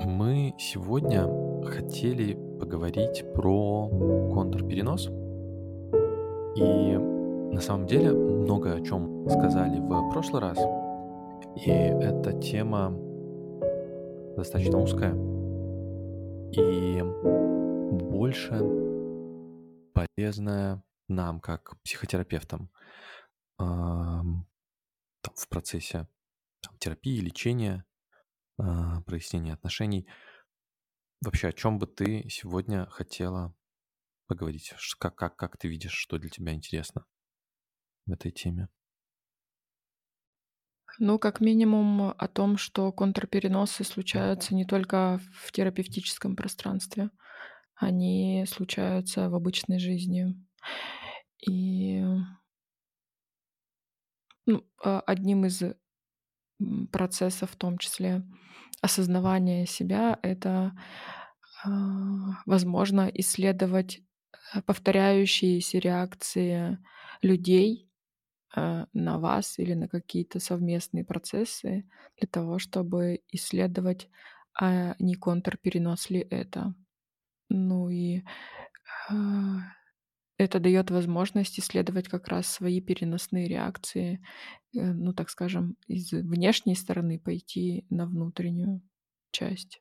Мы сегодня хотели поговорить про контрперенос. И на самом деле много о чем сказали в прошлый раз. И эта тема достаточно узкая и больше полезная нам, как психотерапевтам, ам, там, в процессе терапии, лечения, прояснения отношений. Вообще, о чем бы ты сегодня хотела поговорить? Как, как, как ты видишь, что для тебя интересно в этой теме? Ну, как минимум о том, что контрпереносы случаются не только в терапевтическом пространстве, они случаются в обычной жизни. И ну, а, одним из процессов, в том числе осознавания себя, это, а, возможно, исследовать э, повторяющиеся реакции людей э, на вас или на какие-то совместные процессы для того, чтобы исследовать, а не контрперенос ли это. Ну и а, это дает возможность исследовать как раз свои переносные реакции, э, ну так скажем, из внешней стороны пойти на внутреннюю часть.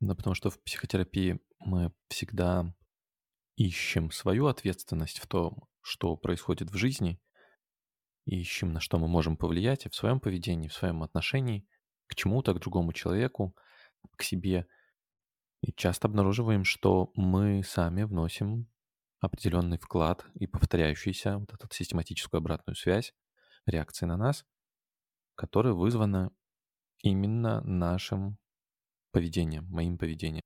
Да, потому что в психотерапии мы всегда ищем свою ответственность в том, что происходит в жизни, ищем, на что мы можем повлиять в своем поведении, в своем отношении к чему-то, к другому человеку, к себе. И часто обнаруживаем, что мы сами вносим определенный вклад и повторяющийся вот эту систематическую обратную связь реакции на нас, которая вызвана именно нашим поведением, моим поведением.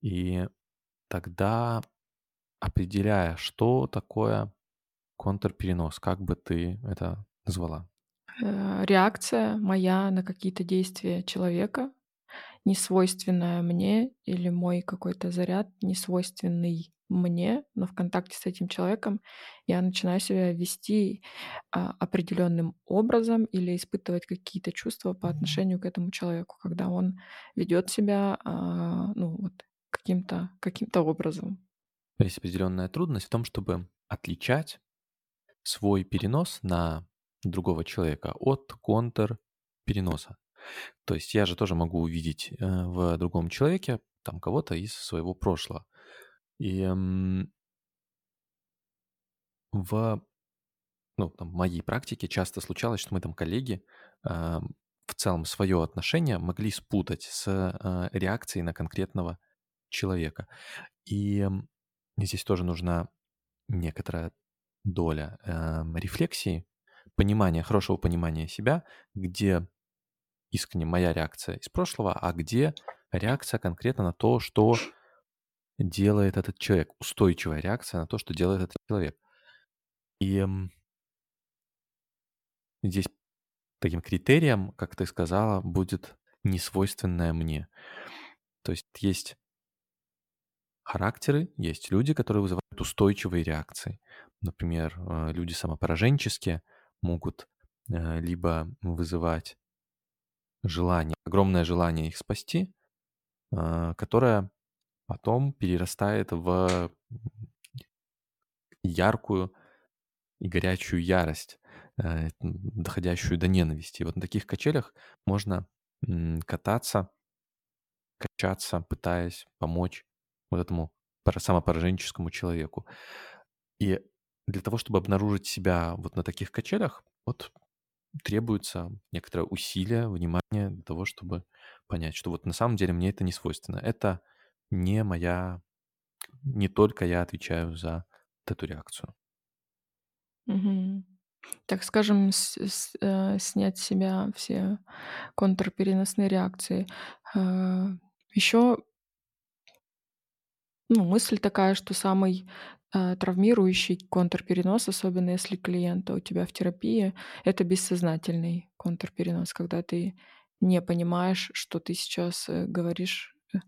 И тогда, определяя, что такое контрперенос, как бы ты это назвала? Э, Реакция моя на какие-то действия человека, не свойственная мне, или мой какой-то заряд не свойственный мне, но в контакте с этим человеком я начинаю себя вести а, определенным образом или испытывать какие-то чувства по отношению к этому человеку, когда он ведет себя а, ну, вот, каким-то каким образом. Есть определенная трудность в том, чтобы отличать свой перенос на другого человека от контрпереноса. То есть я же тоже могу увидеть э, в другом человеке там кого-то из своего прошлого. И м, в ну, там, моей практике часто случалось, что мы там коллеги а, в целом свое отношение могли спутать с а, реакцией на конкретного человека. И м, здесь тоже нужна некоторая доля эм, рефлексии, понимания, хорошего понимания себя, где искренне моя реакция из прошлого, а где реакция конкретно на то, что делает этот человек, устойчивая реакция на то, что делает этот человек. И здесь таким критерием, как ты сказала, будет несвойственное мне. То есть есть характеры, есть люди, которые вызывают устойчивые реакции. Например, э, люди самопораженческие могут э, либо вызывать желание, огромное желание их спасти, э, которое потом перерастает в яркую и горячую ярость, э, доходящую до ненависти. И вот на таких качелях можно кататься, качаться, пытаясь помочь вот этому самопораженческому человеку. И для того, чтобы обнаружить себя вот на таких качелях, вот требуется некоторое усилие, внимание для того, чтобы понять, что вот на самом деле мне это не свойственно. Это не моя, не только я отвечаю за вот эту реакцию. Мгм. Так скажем, с- с- э, снять с себя все контрпереносные реакции. Еще ну, мысль такая, что самый э, травмирующий контрперенос, особенно если клиента у тебя в терапии, это бессознательный контрперенос, когда ты не понимаешь, что ты сейчас э, говоришь, э,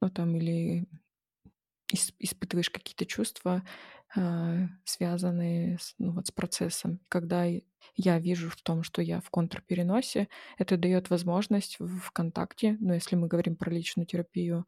ну там или ис- испытываешь какие-то чувства, э, связанные с, ну, вот с процессом. Когда я вижу в том, что я в контрпереносе, это дает возможность в ВКонтакте, ну, если мы говорим про личную терапию,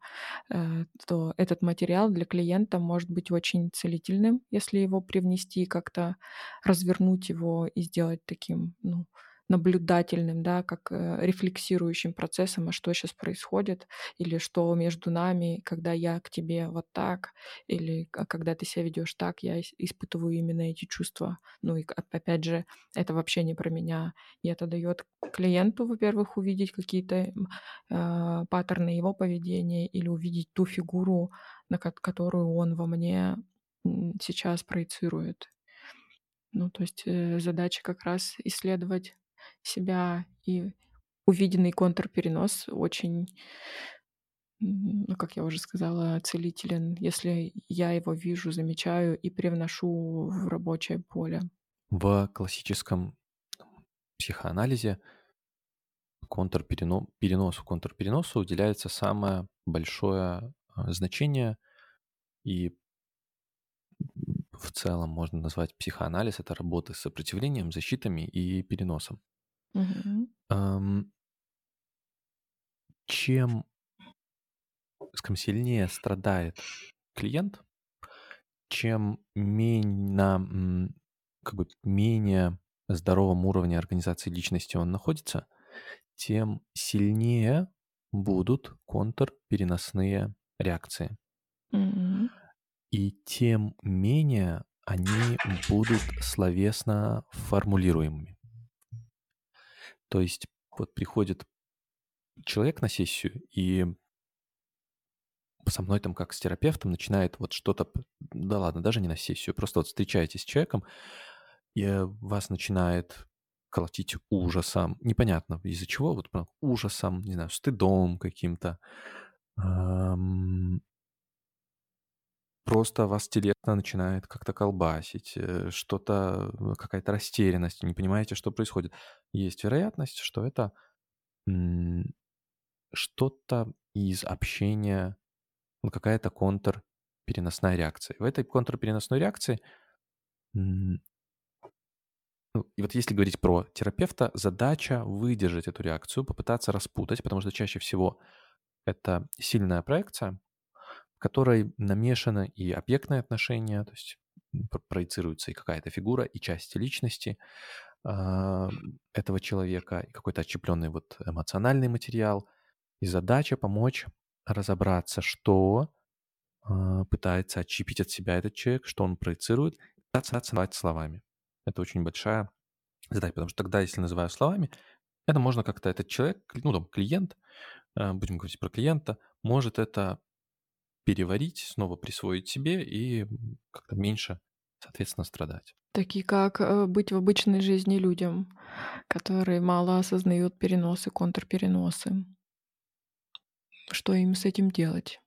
э, то этот материал для клиента может быть очень целительным, если его привнести, как-то развернуть его и сделать таким, ну, наблюдательным, да, как э, рефлексирующим процессом, а что сейчас происходит, или что между нами, когда я к тебе вот так, или когда ты себя ведешь так, я испытываю именно эти чувства. Ну и опять же, это вообще не про меня. И это дает клиенту, во-первых, увидеть какие-то э, паттерны его поведения или увидеть ту фигуру, на которую он во мне сейчас проецирует. Ну, то есть э, задача как раз исследовать себя, и увиденный контрперенос очень, ну, как я уже сказала, целителен, если я его вижу, замечаю и привношу в рабочее поле. В классическом психоанализе контрпереносу, контрпереносу уделяется самое большое а, значение, и в целом можно назвать психоанализ это работа с сопротивлением, защитами и переносом. Ам чем скажем, сильнее страдает клиент, чем мень на, как бы менее здоровом уровне организации личности он находится, тем сильнее будут контрпереносные реакции. Мгм. И тем менее они будут словесно формулируемыми. То есть вот приходит человек на сессию и со мной там как с терапевтом начинает вот что-то, да ладно, даже не на сессию, просто вот встречаетесь с человеком, и вас начинает колотить ужасом, непонятно из-за чего, вот ужасом, не знаю, стыдом каким-то, просто вас телесно начинает как-то колбасить, э, что-то, э, какая-то растерянность, не понимаете, что происходит. Есть вероятность, что это что-то из общения, ну, какая-то контрпереносная реакция. В этой контрпереносной реакции, ну, и вот если говорить про терапевта, задача выдержать эту реакцию, попытаться распутать, потому что чаще всего это сильная проекция, которой намешаны и объектные отношения, то есть проецируется и какая-то фигура, и части личности э, этого человека, и какой-то отщепленный вот эмоциональный материал. И задача помочь разобраться, что э, пытается отщепить от себя этот человек, что он проецирует, пытаться называть словами. Это очень большая задача, потому что тогда, если называю словами, это можно как-то этот человек, ну там клиент, э, будем говорить про клиента, может это переварить, снова присвоить себе и как-то меньше, соответственно, страдать. Такие как э, быть в обычной жизни людям, которые мало осознают переносы, контрпереносы. Что им с этим делать?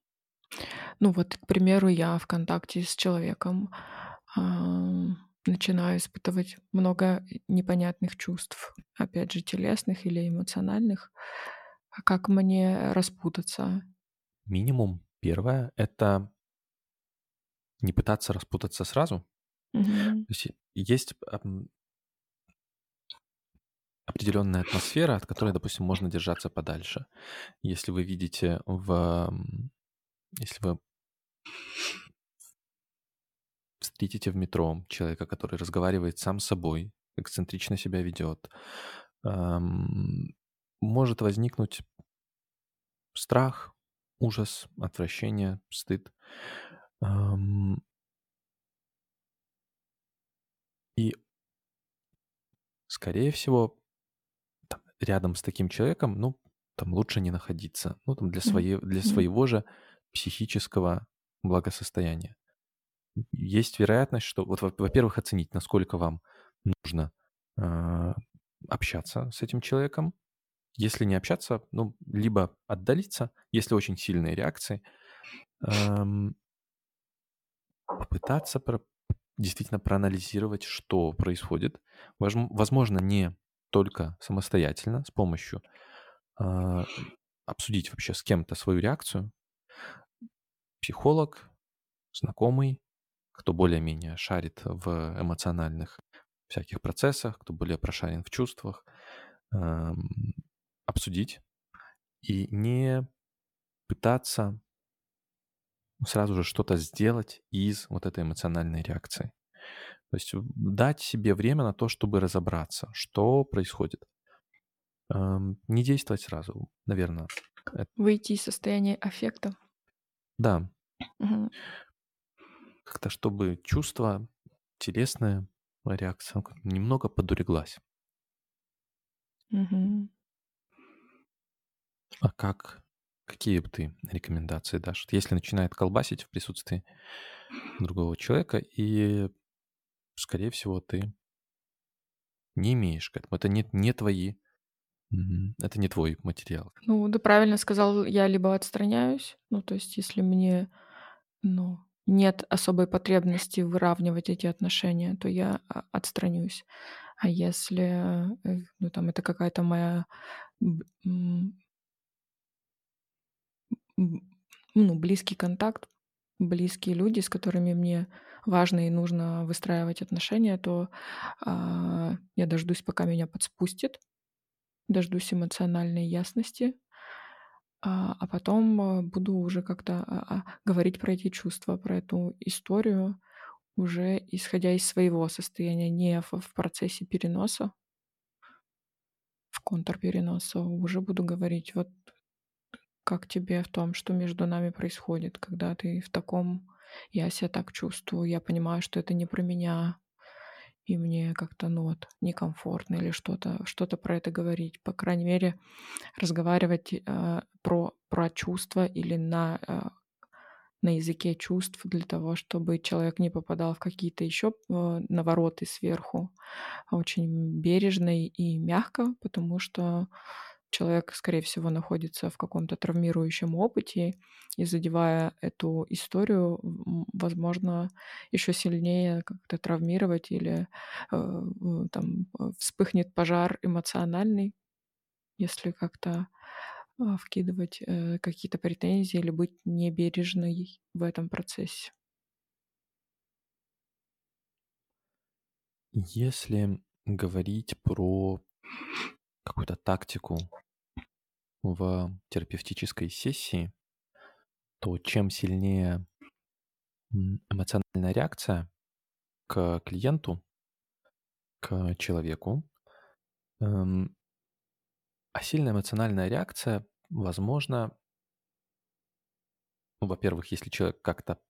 Ну вот, к примеру, я в контакте с человеком э, начинаю испытывать много непонятных чувств, опять же, телесных или эмоциональных. А как мне распутаться? Минимум Первое — это не пытаться распутаться сразу. Мгм. То есть есть определенная атмосфера, от которой, допустим, можно держаться подальше. Если вы видите в... Если вы встретите в метро человека, который разговаривает сам с собой, эксцентрично себя ведет, может возникнуть страх, ужас, отвращение, стыд. И, скорее всего, там, рядом с таким человеком, ну, там лучше не находиться. Ну, там для, своей, для своего же психического благосостояния. Есть вероятность, что, вот, во-первых, оценить, насколько вам нужно э, общаться с этим человеком, если не общаться, ну, либо отдалиться, если очень сильные реакции, эм, попытаться про, действительно проанализировать, что происходит. Возможно, не только самостоятельно, с помощью э, обсудить вообще с кем-то свою реакцию. Психолог, знакомый, кто более-менее шарит в эмоциональных всяких процессах, кто более прошарен в чувствах, эм, обсудить и не пытаться сразу же что-то сделать из вот этой эмоциональной реакции. То есть дать себе время на то, чтобы разобраться, что происходит. Не действовать сразу, наверное. Выйти из состояния аффекта. Да. Мгм. Как-то чтобы чувство, телесная реакция немного подуреглась. Мгм. А как, какие бы ты рекомендации дашь? Вот Если начинает колбасить в присутствии другого человека, и, скорее всего, ты не имеешь к этому. Это не, не твои, мгм, это не твой материал. Ну, ты правильно сказал, я либо отстраняюсь, ну, то есть если мне, ну, нет особой потребности выравнивать эти отношения, то я а, отстранюсь. А если, э, ну, там, это какая-то моя б- м, м, ну, близкий контакт, близкие люди, с которыми мне важно и нужно выстраивать отношения, то а, я дождусь, пока меня подспустит, дождусь эмоциональной ясности, а, а потом а, буду уже как-то говорить про эти чувства, про эту историю, уже исходя из своего состояния, не в процессе переноса, в контрпереноса, уже буду говорить, вот как тебе в том, что между нами происходит, когда ты в таком, я себя так чувствую, я понимаю, что это не про меня, и мне как-то, ну вот, некомфортно или что-то, что-то про это говорить. По крайней мере, разговаривать э, про, про чувства или на, э, на языке чувств для того, чтобы человек не попадал в какие-то еще э, навороты сверху. Очень бережно и мягко, потому что человек, скорее всего, находится в каком-то травмирующем опыте, и задевая эту историю, возможно, еще сильнее как-то травмировать или э, э, там э, вспыхнет пожар эмоциональный, если как-то а, вкидывать э, какие-то претензии или быть небережной в этом процессе. Если говорить про какую-то тактику в терапевтической сессии, то чем сильнее эмоциональная реакция к клиенту, к человеку, эм, а сильная эмоциональная реакция, возможно, ну, во-первых, если человек как-то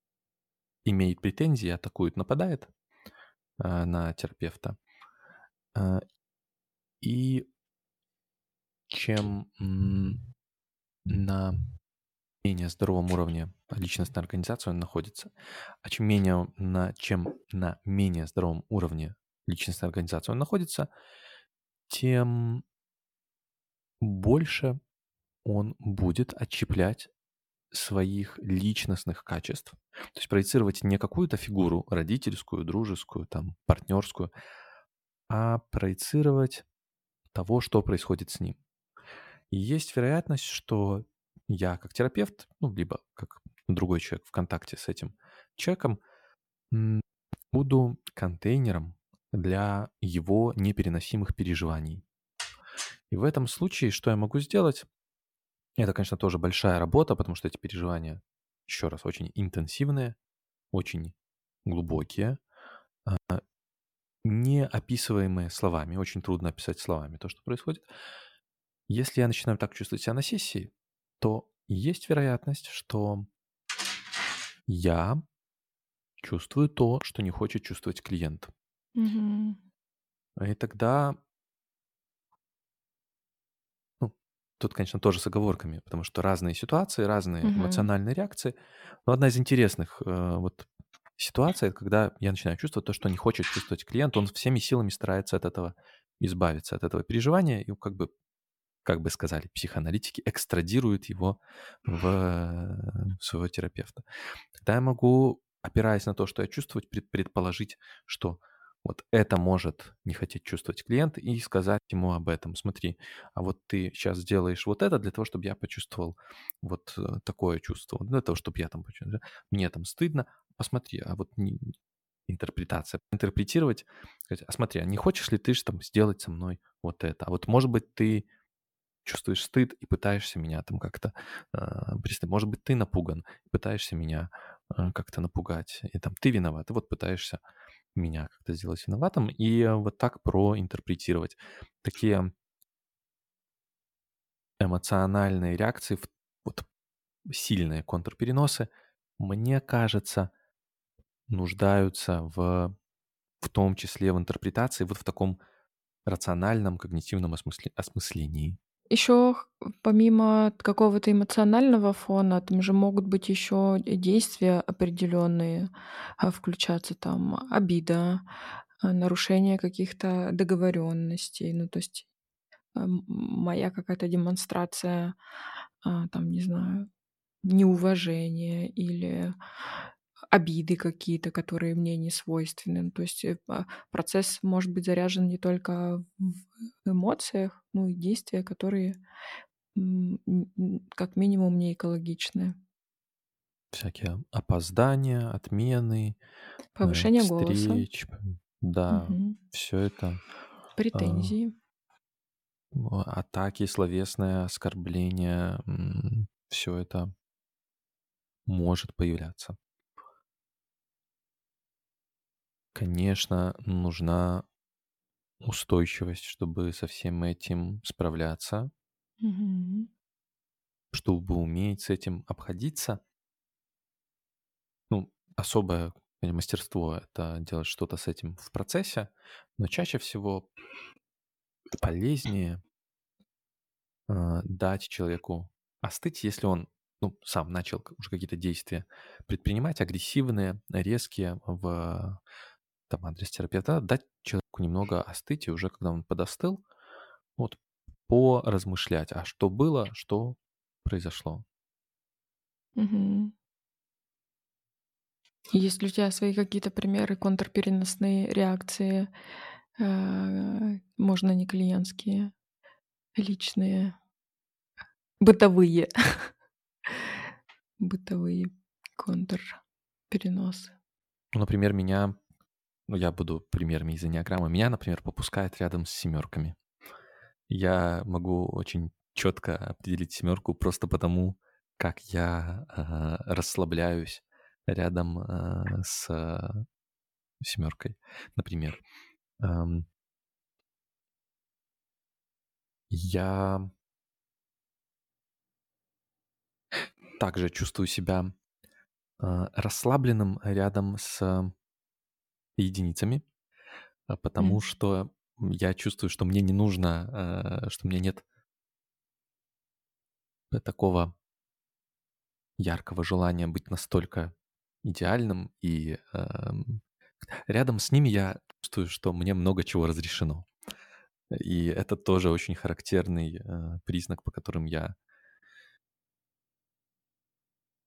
имеет претензии, атакует, нападает э, на терапевта, э, и чем на менее здоровом уровне личностной организации он находится, а чем менее на, чем на менее здоровом уровне личностной организации он находится, тем больше он будет отщеплять своих личностных качеств. То есть проецировать не какую-то фигуру родительскую, дружескую, там, партнерскую, а проецировать того, что происходит с ним. И есть вероятность, что я как терапевт, ну, либо как другой человек в контакте с этим человеком, буду контейнером для его непереносимых переживаний. И в этом случае что я могу сделать? Это, конечно, тоже большая работа, потому что эти переживания, еще раз, очень интенсивные, очень глубокие, а, не описываемые словами. Очень трудно описать словами то, что происходит. Если я начинаю так чувствовать себя на сессии, то есть вероятность, что я чувствую то, что не хочет чувствовать клиент. Мгм. И тогда, ну, тут, конечно, тоже с оговорками, потому что разные ситуации, разные Мгм. эмоциональные реакции. Но одна из интересных э, вот ситуаций, это когда я начинаю чувствовать то, что не хочет чувствовать клиент, он всеми силами старается от этого избавиться, от этого переживания, и как бы, как бы сказали психоаналитики, экстрадирует его в своего терапевта. Тогда я могу, опираясь на то, что я чувствую, пред- предположить, что вот это может не хотеть чувствовать клиент и сказать ему об этом. Смотри, а вот ты сейчас сделаешь вот это для того, чтобы я почувствовал вот э, такое чувство, для того, чтобы я там почувствовал. Мне там стыдно, посмотри, а вот не интерпретация. Интерпретировать, сказать, а смотри, а не хочешь ли ты ж там сделать со мной вот это? А вот, может быть, ты чувствуешь стыд и пытаешься меня там как-то э, Может быть, ты напуган, пытаешься меня э, как-то напугать. И там ты виноват, и вот пытаешься меня как-то сделать виноватым. И вот так проинтерпретировать. Такие эмоциональные реакции, вот сильные контрпереносы, мне кажется, нуждаются в, в том числе в интерпретации, вот в таком рациональном когнитивном осмысле- осмыслении. Еще помимо какого-то эмоционального фона, там же могут быть еще действия определенные, а, включаться там обида, а, нарушение каких-то договоренностей. Ну, то есть а, моя какая-то демонстрация, там, не знаю, неуважения или обиды какие-то, которые мне не свойственны. Ну, То есть э, а, процесс может быть заряжен не только в эмоциях, ну и действия, которые как минимум не экологичны. Всякие опоздания, отмены, э, Повышение голоса, встреч, да, мгм, все это, а, претензии. атаки, словесное оскорбление, все это может появляться. Конечно, нужна устойчивость, чтобы со всем этим справляться, Мгм. чтобы уметь с этим обходиться. Ну, особое э, мастерство- это делать что-то с этим в процессе, но чаще всего полезнее, а, дать человеку остыть, если он, ну, сам начал к уже какие-то действия предпринимать, агрессивные, резкие в там адрес терапевта, дать человеку немного остыть, и уже когда он подостыл, вот поразмышлять, а что было, что произошло. Мгм. Есть ли у тебя свои какие-то примеры контрпереносные реакции? Э, Можно не клиентские, личные, бытовые, бытовые контрпереносы. Ну, например, меня, ну, я буду примерами из энеаграммы, меня, например, попускает рядом с семерками. Я могу очень четко определить семерку просто потому, как я а, расслабляюсь рядом а, с семеркой. Например, ам, я также чувствую себя расслабленным рядом с единицами, а, потому М. что я чувствую, что мне не нужно, а, что меня нет такого яркого желания быть настолько идеальным, и ам, рядом с ними я чувствую, что мне много чего разрешено. И это тоже очень характерный э, признак, по которым я...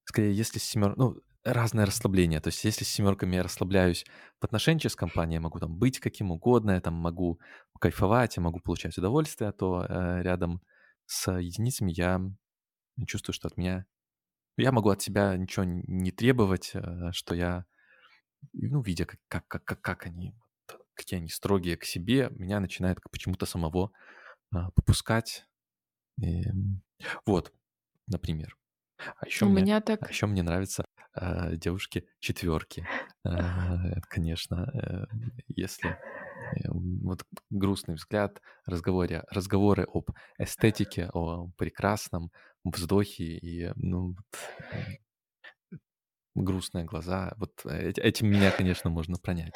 Скорее, если семер... Ну, разное расслабление. То есть если с семерками я расслабляюсь в отношенческой компании, я могу там быть каким угодно, я там могу кайфовать, я могу получать удовольствие, то э, рядом с единицами я чувствую, что от меня... Я могу от себя ничего не требовать, э, что я ну, видя, как, как, как, как, они, какие они строгие к себе, меня начинает почему-то самого а, попускать. И, вот, например. А еще У мне, меня а так еще мне нравятся а, девушки четверки. А, конечно, э, если э, вот грустный взгляд, разговоре, разговоры об эстетике, о прекрасном вздохе и ну, вот, э, грустные глаза. Вот э- этим меня, конечно, можно пронять.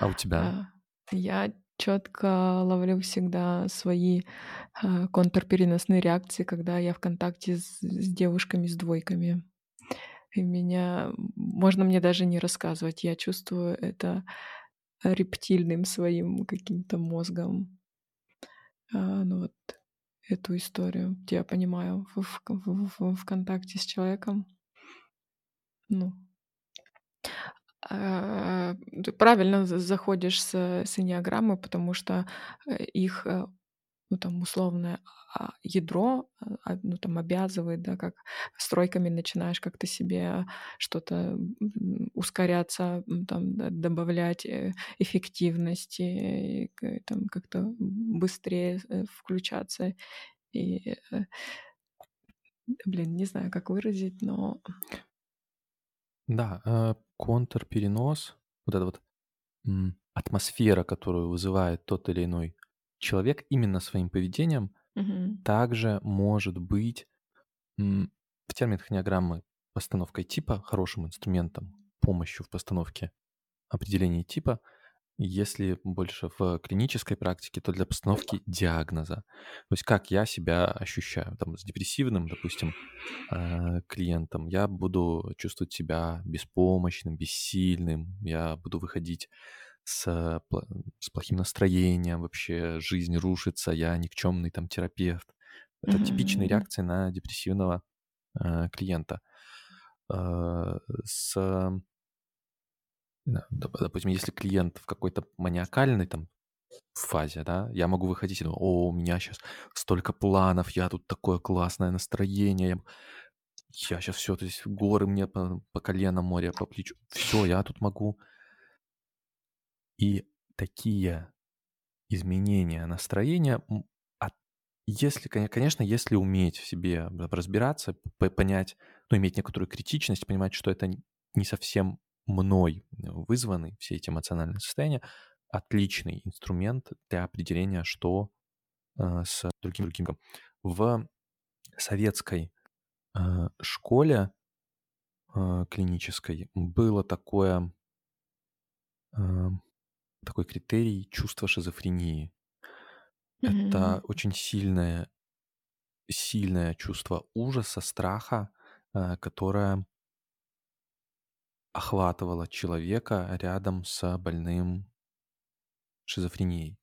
А у тебя? а, я четко ловлю всегда свои а, контрпереносные реакции, когда я в контакте с, с девушками с двойками. И меня можно мне даже не рассказывать, я чувствую это рептильным своим каким-то мозгом. А, ну вот эту историю. Я понимаю в, в, в- в- контакте с человеком. Ну, ты правильно за- заходишь с, с энеаграммы, потому что э, их э, ну, там, условное а, ядро, а, а, ну, там, обязывает, да, как стройками начинаешь как-то себе что-то ускоряться, там, добавлять э, эффективности, там, как-то быстрее включаться. И, блин, не знаю, как выразить, но... Да, э, контрперенос, вот эта вот атмосфера, которую вызывает тот или иной человек именно своим поведением, Мгм. также может быть в терминах неограммы постановкой типа хорошим инструментом, помощью в постановке определения типа – если больше в клинической практике, то для постановки диагноза. То есть как я себя ощущаю. Там, с депрессивным, допустим, э, клиентом я буду чувствовать себя беспомощным, бессильным. Я буду выходить с, с плохим настроением, вообще жизнь рушится, я никчемный там терапевт. Это mm-hmm. типичные реакции на депрессивного э, клиента. Э, с допустим, если клиент в какой-то маниакальной там фазе, да, я могу выходить и думать, о, у меня сейчас столько планов, я тут такое классное настроение, я, сейчас все, то есть горы мне по, по колено, море по плечу, все, я тут могу. И такие изменения настроения, если, конечно, если уметь в себе разбираться, понять, ну, иметь некоторую критичность, понимать, что это не совсем мной вызваны все эти эмоциональные состояния, отличный инструмент для определения, что э, с другим другим. В советской э, школе э, клинической было такое э, такой критерий чувства шизофрении. Mm-hmm. Это очень сильное сильное чувство ужаса, страха, э, которое охватывала человека рядом с больным шизофренией.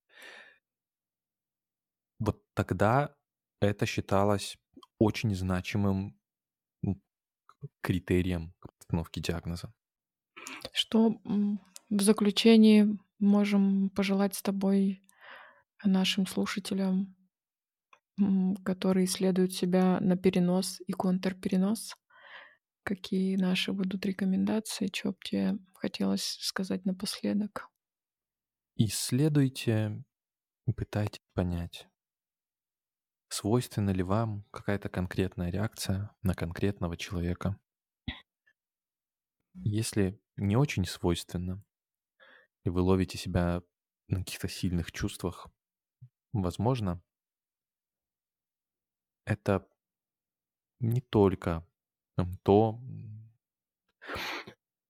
Вот тогда это считалось очень значимым критерием постановки диагноза. Что в заключении можем пожелать с тобой нашим слушателям, которые исследуют себя на перенос и контрперенос? Какие наши будут рекомендации? Что бы тебе хотелось сказать напоследок? Исследуйте и пытайтесь понять, свойственна ли вам какая-то конкретная реакция на конкретного человека. Если не очень свойственно, и вы ловите себя на каких-то сильных чувствах, возможно, это не только то,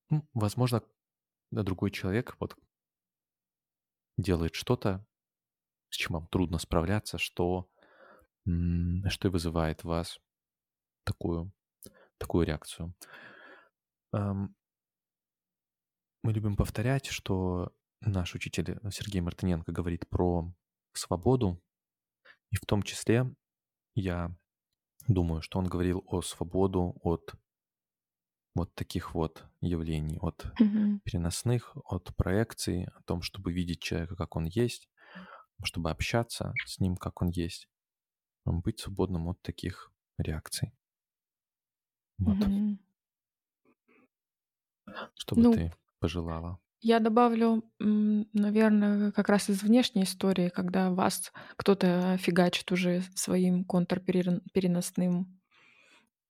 ну, возможно, другой человек вот делает что-то, с чем вам трудно справляться, что, что и вызывает в вас такую, такую реакцию. Мы любим повторять, что наш учитель Сергей Мартыненко говорит про свободу, и в том числе я Думаю, что он говорил о свободу от вот таких вот явлений, от Мгм. переносных, от проекций, о том, чтобы видеть человека, как он есть, чтобы общаться с ним, как он есть, быть свободным от таких реакций. Вот. Мгм. Что бы Ну, ты пожелала? Я добавлю, наверное, как раз из внешней истории, когда вас кто-то фигачит уже своим контрпереносным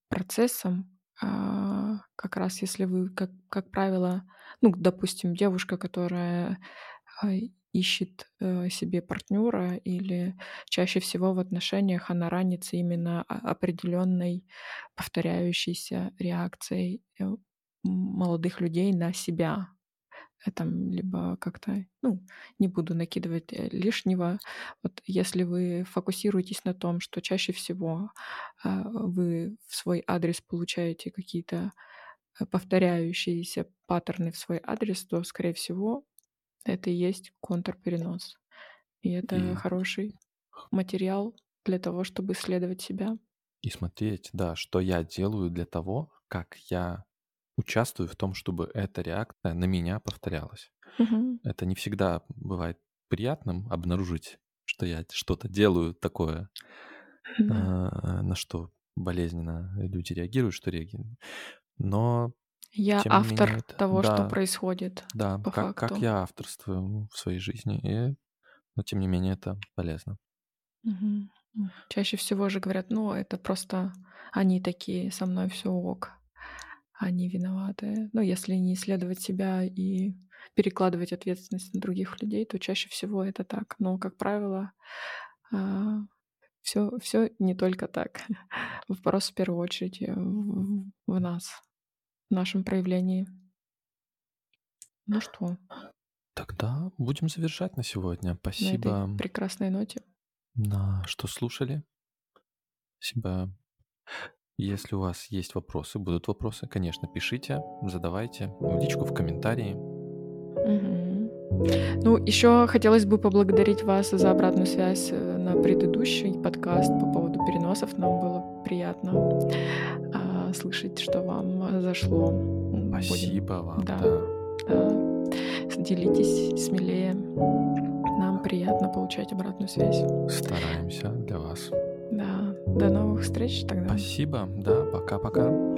процессом. А, как раз если вы, как, как правило, ну, допустим, девушка, которая а, ищет э, себе партнера или чаще всего в отношениях она ранится именно определенной повторяющейся реакцией э, молодых людей на себя, там либо как-то, ну, не буду накидывать э, лишнего. Вот если вы фокусируетесь на том, что чаще всего а, вы в свой адрес получаете какие-то э, повторяющиеся паттерны в свой адрес, то, скорее всего, это и есть контрперенос. И это и... хороший материал для того, чтобы исследовать себя. И смотреть, да, что я делаю для того, как я участвую в том, чтобы эта реакция на меня повторялась. Мгм. Это не всегда бывает приятным обнаружить что я что-то делаю такое, а, на что болезненно люди реагируют, что реагируют. Но Я тем не менее автор это того, что да, происходит да, по как как факту. я авторствую в своей жизни, и но тем не менее это полезно. М. Чаще всего же говорят: "Ну, это просто они такие, со мной всё ок, они виноваты". Но если не исследовать себя и перекладывать ответственность на других людей, то чаще всего это так. Но, как правило, а, всё всё не только так. Вопрос в первую очередь, э, в нас, в нашем проявлении. Ну что? Тогда будем завершать на сегодня. На этой Спасибо прекрасной ноте. на что слушали. Спасибо. Если у вас есть вопросы, будут вопросы, конечно, пишите, задавайте в личку, в комментарии. Мгм. Ну, ещё хотелось бы поблагодарить вас за обратную связь, э, на предыдущий подкаст по поводу переносов. Нам было приятно, а, слышать, что вам, зашло. М, будем Спасибо вам, да, да. да. Делитесь смелее. Нам приятно получать обратную связь. Стараемся для вас. До новых встреч тогда. Спасибо. Да, пока-пока.